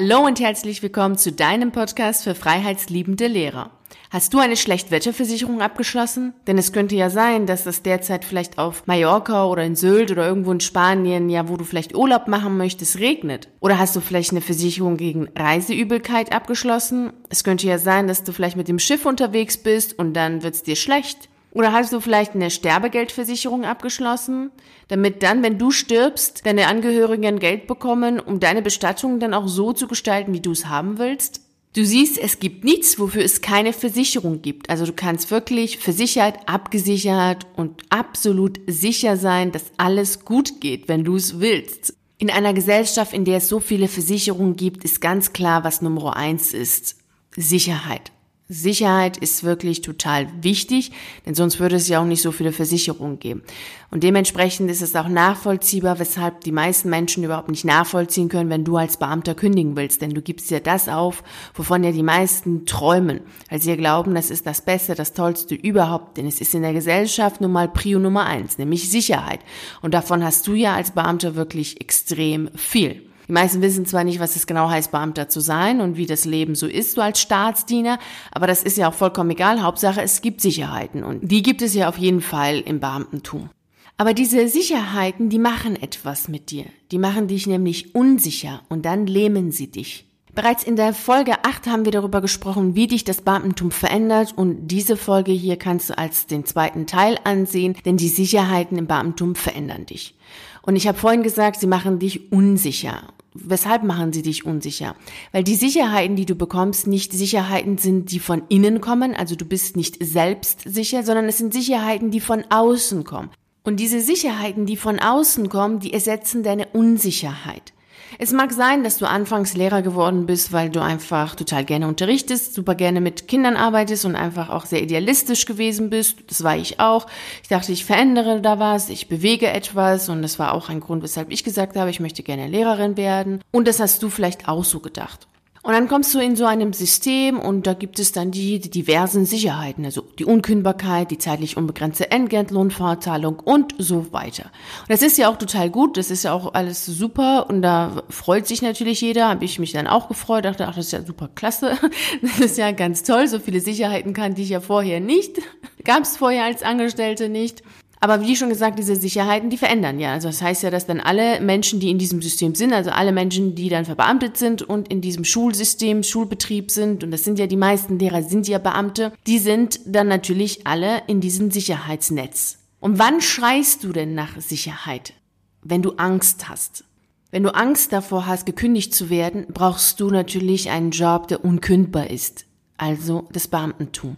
Hallo und herzlich willkommen zu deinem Podcast für freiheitsliebende Lehrer. Hast du eine Schlechtwetterversicherung abgeschlossen? Denn es könnte ja sein, dass das derzeit vielleicht auf Mallorca oder in Sylt oder irgendwo in Spanien, ja, wo du vielleicht Urlaub machen möchtest, regnet. Oder hast du vielleicht eine Versicherung gegen Reiseübelkeit abgeschlossen? Es könnte ja sein, dass du vielleicht mit dem Schiff unterwegs bist und dann wird's dir schlecht. Oder hast du vielleicht eine Sterbegeldversicherung abgeschlossen, damit dann, wenn du stirbst, deine Angehörigen Geld bekommen, um deine Bestattung dann auch so zu gestalten, wie du es haben willst? Du siehst, es gibt nichts, wofür es keine Versicherung gibt. Also du kannst wirklich versichert, abgesichert und absolut sicher sein, dass alles gut geht, wenn du es willst. In einer Gesellschaft, in der es so viele Versicherungen gibt, ist ganz klar, was Nummer eins ist. Sicherheit. Sicherheit ist wirklich total wichtig, denn sonst würde es ja auch nicht so viele Versicherungen geben. Und dementsprechend ist es auch nachvollziehbar, weshalb die meisten Menschen überhaupt nicht nachvollziehen können, wenn du als Beamter kündigen willst. Denn du gibst ja das auf, wovon ja die meisten träumen, weil sie ja glauben, das ist das Beste, das Tollste überhaupt. Denn es ist in der Gesellschaft nun mal Prio Nummer eins, nämlich Sicherheit. Und davon hast du ja als Beamter wirklich extrem viel. Die meisten wissen zwar nicht, was es genau heißt, Beamter zu sein und wie das Leben so ist, so als Staatsdiener, aber das ist ja auch vollkommen egal. Hauptsache, es gibt Sicherheiten und die gibt es ja auf jeden Fall im Beamtentum. Aber diese Sicherheiten, die machen etwas mit dir. Die machen dich nämlich unsicher und dann lähmen sie dich. Bereits in der Folge 8 haben wir darüber gesprochen, wie dich das Beamtentum verändert und diese Folge hier kannst du als den zweiten Teil ansehen, denn die Sicherheiten im Beamtentum verändern dich. Und ich habe vorhin gesagt, sie machen dich unsicher. Weshalb machen sie dich unsicher? Weil die Sicherheiten, die du bekommst, nicht Sicherheiten sind, die von innen kommen, also du bist nicht selbst sicher, sondern es sind Sicherheiten, die von außen kommen. Und diese Sicherheiten, die von außen kommen, die ersetzen deine Unsicherheit. Es mag sein, dass du anfangs Lehrer geworden bist, weil du einfach total gerne unterrichtest, super gerne mit Kindern arbeitest und einfach auch sehr idealistisch gewesen bist. Das war ich auch. Ich dachte, ich verändere da was, ich bewege etwas und das war auch ein Grund, weshalb ich gesagt habe, ich möchte gerne Lehrerin werden. Und das hast du vielleicht auch so gedacht. Und dann kommst du in so einem System und da gibt es dann die, die diversen Sicherheiten, also die Unkündbarkeit, die zeitlich unbegrenzte Entgeltlohnfortzahlung und so weiter. Und das ist ja auch total gut, das ist ja auch alles super und da freut sich natürlich jeder, habe ich mich dann auch gefreut, dachte, ach, das ist ja super klasse, das ist ja ganz toll, so viele Sicherheiten kannte ich ja vorher nicht, gab es vorher als Angestellte nicht. Aber wie schon gesagt, diese Sicherheiten, die verändern ja. Also das heißt ja, dass dann alle Menschen, die in diesem System sind, also alle Menschen, die dann verbeamtet sind und in diesem Schulsystem, Schulbetrieb sind, und das sind ja die meisten Lehrer, sind ja Beamte, die sind dann natürlich alle in diesem Sicherheitsnetz. Und wann schreist du denn nach Sicherheit? Wenn du Angst hast. Wenn du Angst davor hast, gekündigt zu werden, brauchst du natürlich einen Job, der unkündbar ist. Also das Beamtentum.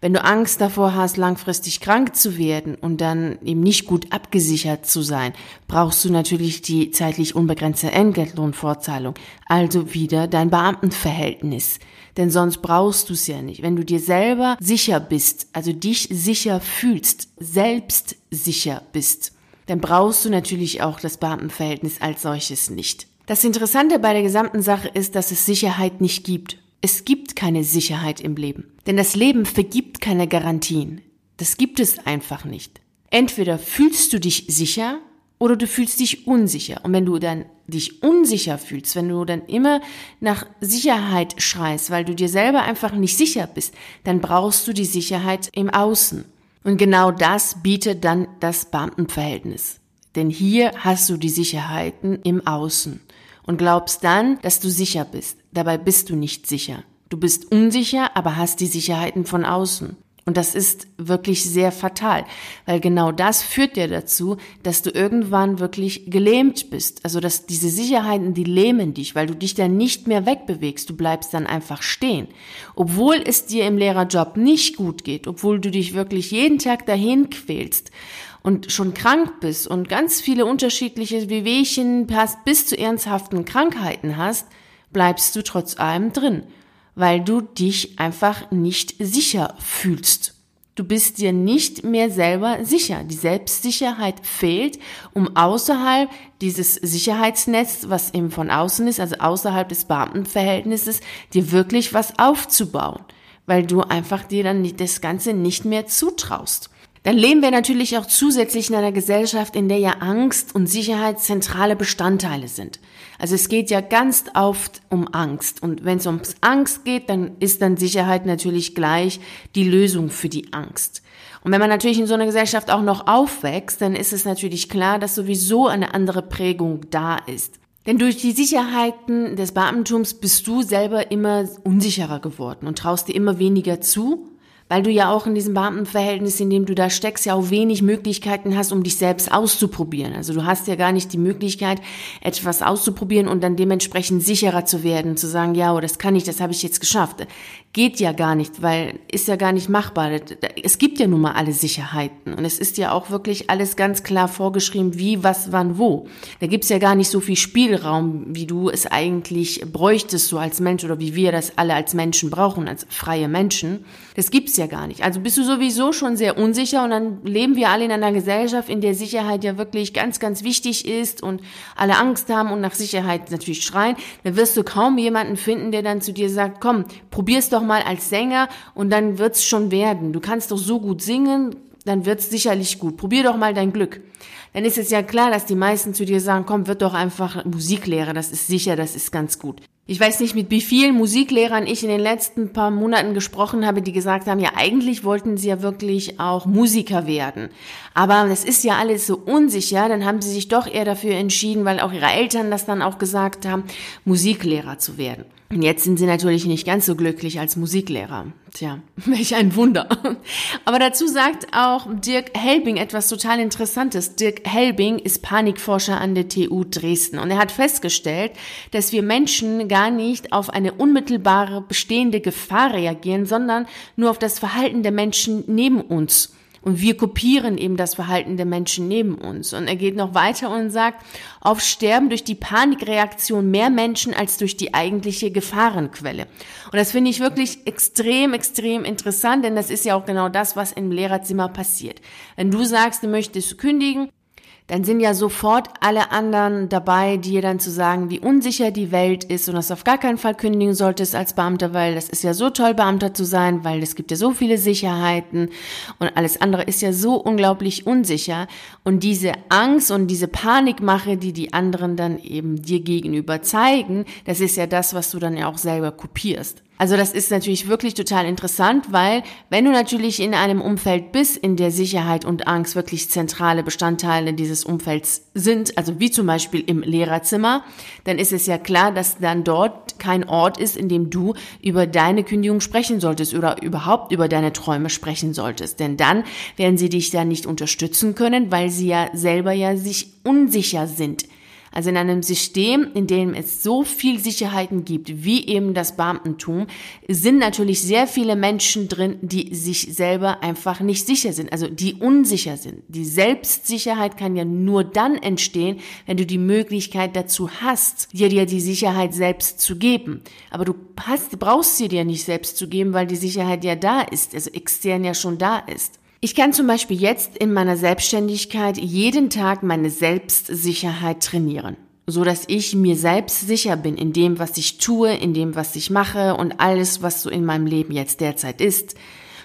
Wenn du Angst davor hast, langfristig krank zu werden und dann eben nicht gut abgesichert zu sein, brauchst du natürlich die zeitlich unbegrenzte Entgeltlohnfortzahlung, also wieder dein Beamtenverhältnis. Denn sonst brauchst du es ja nicht. Wenn du dir selber sicher bist, also dich sicher fühlst, selbst sicher bist, dann brauchst du natürlich auch das Beamtenverhältnis als solches nicht. Das Interessante bei der gesamten Sache ist, dass es Sicherheit nicht gibt. Es gibt keine Sicherheit im Leben. Denn das Leben vergibt keine Garantien. Das gibt es einfach nicht. Entweder fühlst du dich sicher oder du fühlst dich unsicher. Und wenn du dann dich unsicher fühlst, wenn du dann immer nach Sicherheit schreist, weil du dir selber einfach nicht sicher bist, dann brauchst du die Sicherheit im Außen. Und genau das bietet dann das Beamtenverhältnis. Denn hier hast du die Sicherheiten im Außen und glaubst dann, dass du sicher bist. Dabei bist du nicht sicher. Du bist unsicher, aber hast die Sicherheiten von außen. Und das ist wirklich sehr fatal, weil genau das führt dir dazu, dass du irgendwann wirklich gelähmt bist. Also dass diese Sicherheiten, die lähmen dich, weil du dich dann nicht mehr wegbewegst. Du bleibst dann einfach stehen. Obwohl es dir im Lehrerjob nicht gut geht, obwohl du dich wirklich jeden Tag dahin quälst und schon krank bist und ganz viele unterschiedliche Wehwehchen hast, bis zu ernsthaften Krankheiten hast, bleibst du trotz allem drin, weil du dich einfach nicht sicher fühlst. Du bist dir nicht mehr selber sicher. Die Selbstsicherheit fehlt, um außerhalb dieses Sicherheitsnetz, was eben von außen ist, also außerhalb des Beamtenverhältnisses, dir wirklich was aufzubauen, weil du einfach dir dann das Ganze nicht mehr zutraust. Dann leben wir natürlich auch zusätzlich in einer Gesellschaft, in der ja Angst und Sicherheit zentrale Bestandteile sind. Also es geht ja ganz oft um Angst. Und wenn es ums Angst geht, dann ist dann Sicherheit natürlich gleich die Lösung für die Angst. Und wenn man natürlich in so einer Gesellschaft auch noch aufwächst, dann ist es natürlich klar, dass sowieso eine andere Prägung da ist. Denn durch die Sicherheiten des Beamtentums bist du selber immer unsicherer geworden und traust dir immer weniger zu weil du ja auch in diesem Beamtenverhältnis, in dem du da steckst, ja auch wenig Möglichkeiten hast, um dich selbst auszuprobieren. Also du hast ja gar nicht die Möglichkeit, etwas auszuprobieren und dann dementsprechend sicherer zu werden, zu sagen, ja, oh, das kann ich, das habe ich jetzt geschafft. Geht ja gar nicht, weil ist ja gar nicht machbar. Es gibt ja nun mal alle Sicherheiten und es ist ja auch wirklich alles ganz klar vorgeschrieben, wie, was, wann, wo. Da gibt's ja gar nicht so viel Spielraum, wie du es eigentlich bräuchtest, so als Mensch oder wie wir das alle als Menschen brauchen, als freie Menschen. Das gibt's ja gar nicht. Also bist du sowieso schon sehr unsicher und dann leben wir alle in einer Gesellschaft, in der Sicherheit ja wirklich ganz, ganz wichtig ist und alle Angst haben und nach Sicherheit natürlich schreien. Dann wirst du kaum jemanden finden, der dann zu dir sagt, komm, probier's doch mal als Sänger und dann wird's schon werden. Du kannst doch so gut singen, dann wird's sicherlich gut. Probier doch mal dein Glück. Dann ist es ja klar, dass die meisten zu dir sagen, komm, wird doch einfach Musiklehrer, das ist sicher, das ist ganz gut. Ich weiß nicht, mit wie vielen Musiklehrern ich in den letzten paar Monaten gesprochen habe, die gesagt haben, ja, eigentlich wollten sie ja wirklich auch Musiker werden. Aber das ist ja alles so unsicher, dann haben sie sich doch eher dafür entschieden, weil auch ihre Eltern das dann auch gesagt haben, Musiklehrer zu werden. Und jetzt sind sie natürlich nicht ganz so glücklich als Musiklehrer. Tja, welch ein Wunder. Aber dazu sagt auch Dirk Helbing etwas total Interessantes. Dirk Helbing ist Panikforscher an der TU Dresden und er hat festgestellt, dass wir Menschen gar nicht auf eine unmittelbare bestehende Gefahr reagieren, sondern nur auf das Verhalten der Menschen neben uns. Und wir kopieren eben das Verhalten der Menschen neben uns. Und er geht noch weiter und sagt, oft sterben durch die Panikreaktion mehr Menschen als durch die eigentliche Gefahrenquelle. Und das finde ich wirklich extrem, extrem interessant, denn das ist ja auch genau das, was im Lehrerzimmer passiert. Wenn du sagst, du möchtest kündigen, dann sind ja sofort alle anderen dabei, dir dann zu sagen, wie unsicher die Welt ist und dass du auf gar keinen Fall kündigen solltest als Beamter, weil das ist ja so toll, Beamter zu sein, weil es gibt ja so viele Sicherheiten und alles andere ist ja so unglaublich unsicher. Und diese Angst und diese Panikmache, die die anderen dann eben dir gegenüber zeigen, das ist ja das, was du dann ja auch selber kopierst. Also das ist natürlich wirklich total interessant, weil wenn du natürlich in einem Umfeld bist, in der Sicherheit und Angst wirklich zentrale Bestandteile dieses Umfelds sind, also wie zum Beispiel im Lehrerzimmer, dann ist es ja klar, dass dann dort kein Ort ist, in dem du über deine Kündigung sprechen solltest oder überhaupt über deine Träume sprechen solltest. Denn dann werden sie dich da nicht unterstützen können, weil sie ja selber ja sich unsicher sind. Also in einem System, in dem es so viel Sicherheiten gibt, wie eben das Beamtentum, sind natürlich sehr viele Menschen drin, die sich selber einfach nicht sicher sind, also die unsicher sind. Die Selbstsicherheit kann ja nur dann entstehen, wenn du die Möglichkeit dazu hast, dir dir die Sicherheit selbst zu geben. Aber du hast, brauchst sie dir nicht selbst zu geben, weil die Sicherheit ja da ist, also extern ja schon da ist. Ich kann zum Beispiel jetzt in meiner Selbstständigkeit jeden Tag meine Selbstsicherheit trainieren, so dass ich mir selbst sicher bin in dem, was ich tue, in dem, was ich mache und alles, was so in meinem Leben jetzt derzeit ist.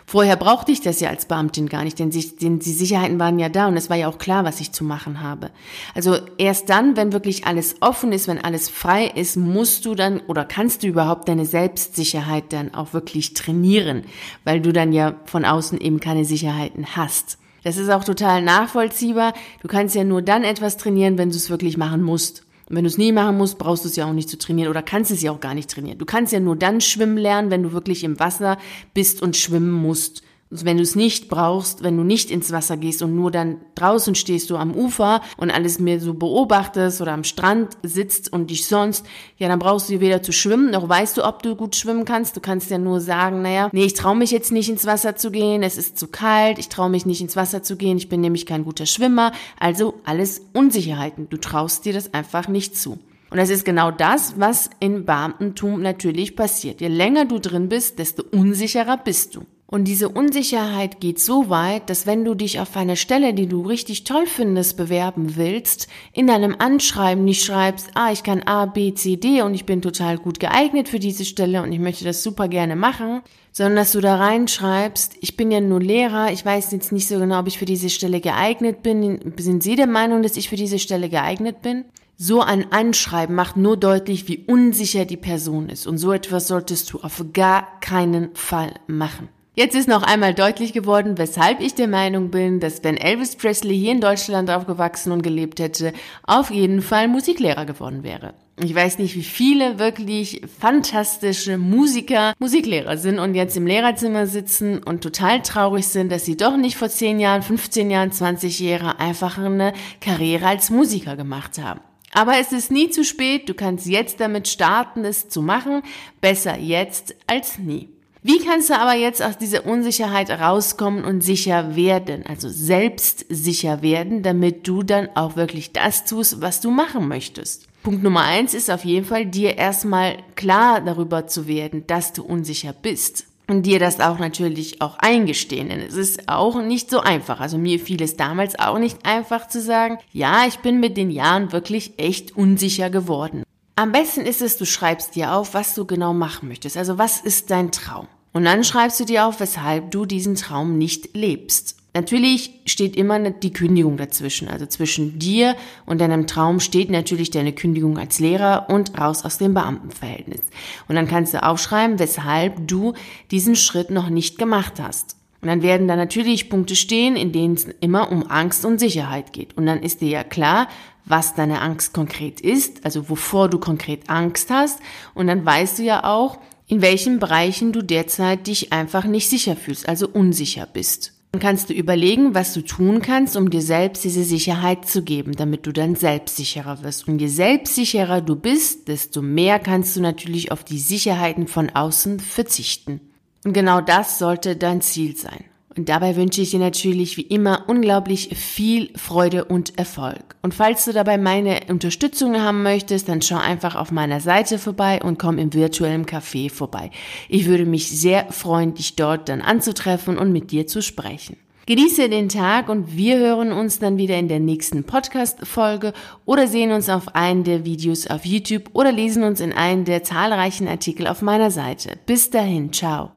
Vorher brauchte ich das ja als Beamtin gar nicht, denn, sie, denn die Sicherheiten waren ja da und es war ja auch klar, was ich zu machen habe. Also erst dann, wenn wirklich alles offen ist, wenn alles frei ist, musst du dann oder kannst du überhaupt deine Selbstsicherheit dann auch wirklich trainieren, weil du dann ja von außen eben keine Sicherheiten hast. Das ist auch total nachvollziehbar. Du kannst ja nur dann etwas trainieren, wenn du es wirklich machen musst. Und wenn du es nie machen musst, brauchst du es ja auch nicht zu trainieren oder kannst es ja auch gar nicht trainieren. Du kannst ja nur dann schwimmen lernen, wenn du wirklich im Wasser bist und schwimmen musst. Also wenn du es nicht brauchst, wenn du nicht ins Wasser gehst und nur dann draußen stehst du am Ufer und alles mehr so beobachtest oder am Strand sitzt und dich sonst, ja, dann brauchst du weder zu schwimmen, noch weißt du, ob du gut schwimmen kannst. Du kannst ja nur sagen, naja, nee, ich traue mich jetzt nicht ins Wasser zu gehen, es ist zu kalt, ich traue mich nicht ins Wasser zu gehen, ich bin nämlich kein guter Schwimmer. Also alles Unsicherheiten. Du traust dir das einfach nicht zu. Und das ist genau das, was in Beamtentum natürlich passiert. Je länger du drin bist, desto unsicherer bist du. Und diese Unsicherheit geht so weit, dass wenn du dich auf eine Stelle, die du richtig toll findest, bewerben willst, in deinem Anschreiben nicht schreibst, ah, ich kann A, B, C, D und ich bin total gut geeignet für diese Stelle und ich möchte das super gerne machen, sondern dass du da reinschreibst, ich bin ja nur Lehrer, ich weiß jetzt nicht so genau, ob ich für diese Stelle geeignet bin. Sind Sie der Meinung, dass ich für diese Stelle geeignet bin? So ein Anschreiben macht nur deutlich, wie unsicher die Person ist. Und so etwas solltest du auf gar keinen Fall machen. Jetzt ist noch einmal deutlich geworden, weshalb ich der Meinung bin, dass wenn Elvis Presley hier in Deutschland aufgewachsen und gelebt hätte, auf jeden Fall Musiklehrer geworden wäre. Ich weiß nicht, wie viele wirklich fantastische Musiker Musiklehrer sind und jetzt im Lehrerzimmer sitzen und total traurig sind, dass sie doch nicht vor 10 Jahren, 15 Jahren, 20 Jahren einfach eine Karriere als Musiker gemacht haben. Aber es ist nie zu spät, du kannst jetzt damit starten, es zu machen. Besser jetzt als nie. Wie kannst du aber jetzt aus dieser Unsicherheit rauskommen und sicher werden, also selbst sicher werden, damit du dann auch wirklich das tust, was du machen möchtest? Punkt Nummer eins ist auf jeden Fall, dir erstmal klar darüber zu werden, dass du unsicher bist. Und dir das auch natürlich auch eingestehen, denn es ist auch nicht so einfach. Also mir fiel es damals auch nicht einfach zu sagen, ja, ich bin mit den Jahren wirklich echt unsicher geworden. Am besten ist es, du schreibst dir auf, was du genau machen möchtest. Also was ist dein Traum? Und dann schreibst du dir auf, weshalb du diesen Traum nicht lebst. Natürlich steht immer die Kündigung dazwischen. Also zwischen dir und deinem Traum steht natürlich deine Kündigung als Lehrer und raus aus dem Beamtenverhältnis. Und dann kannst du aufschreiben, weshalb du diesen Schritt noch nicht gemacht hast. Und dann werden da natürlich Punkte stehen, in denen es immer um Angst und Sicherheit geht. Und dann ist dir ja klar, was deine Angst konkret ist, also wovor du konkret Angst hast. Und dann weißt du ja auch, in welchen Bereichen du derzeit dich einfach nicht sicher fühlst, also unsicher bist. Dann kannst du überlegen, was du tun kannst, um dir selbst diese Sicherheit zu geben, damit du dann selbstsicherer wirst. Und je selbstsicherer du bist, desto mehr kannst du natürlich auf die Sicherheiten von außen verzichten. Und genau das sollte dein Ziel sein. Und dabei wünsche ich dir natürlich wie immer unglaublich viel Freude und Erfolg. Und falls du dabei meine Unterstützung haben möchtest, dann schau einfach auf meiner Seite vorbei und komm im virtuellen Café vorbei. Ich würde mich sehr freuen, dich dort dann anzutreffen und mit dir zu sprechen. Genieße den Tag und wir hören uns dann wieder in der nächsten Podcast-Folge oder sehen uns auf einen der Videos auf YouTube oder lesen uns in einen der zahlreichen Artikel auf meiner Seite. Bis dahin, ciao.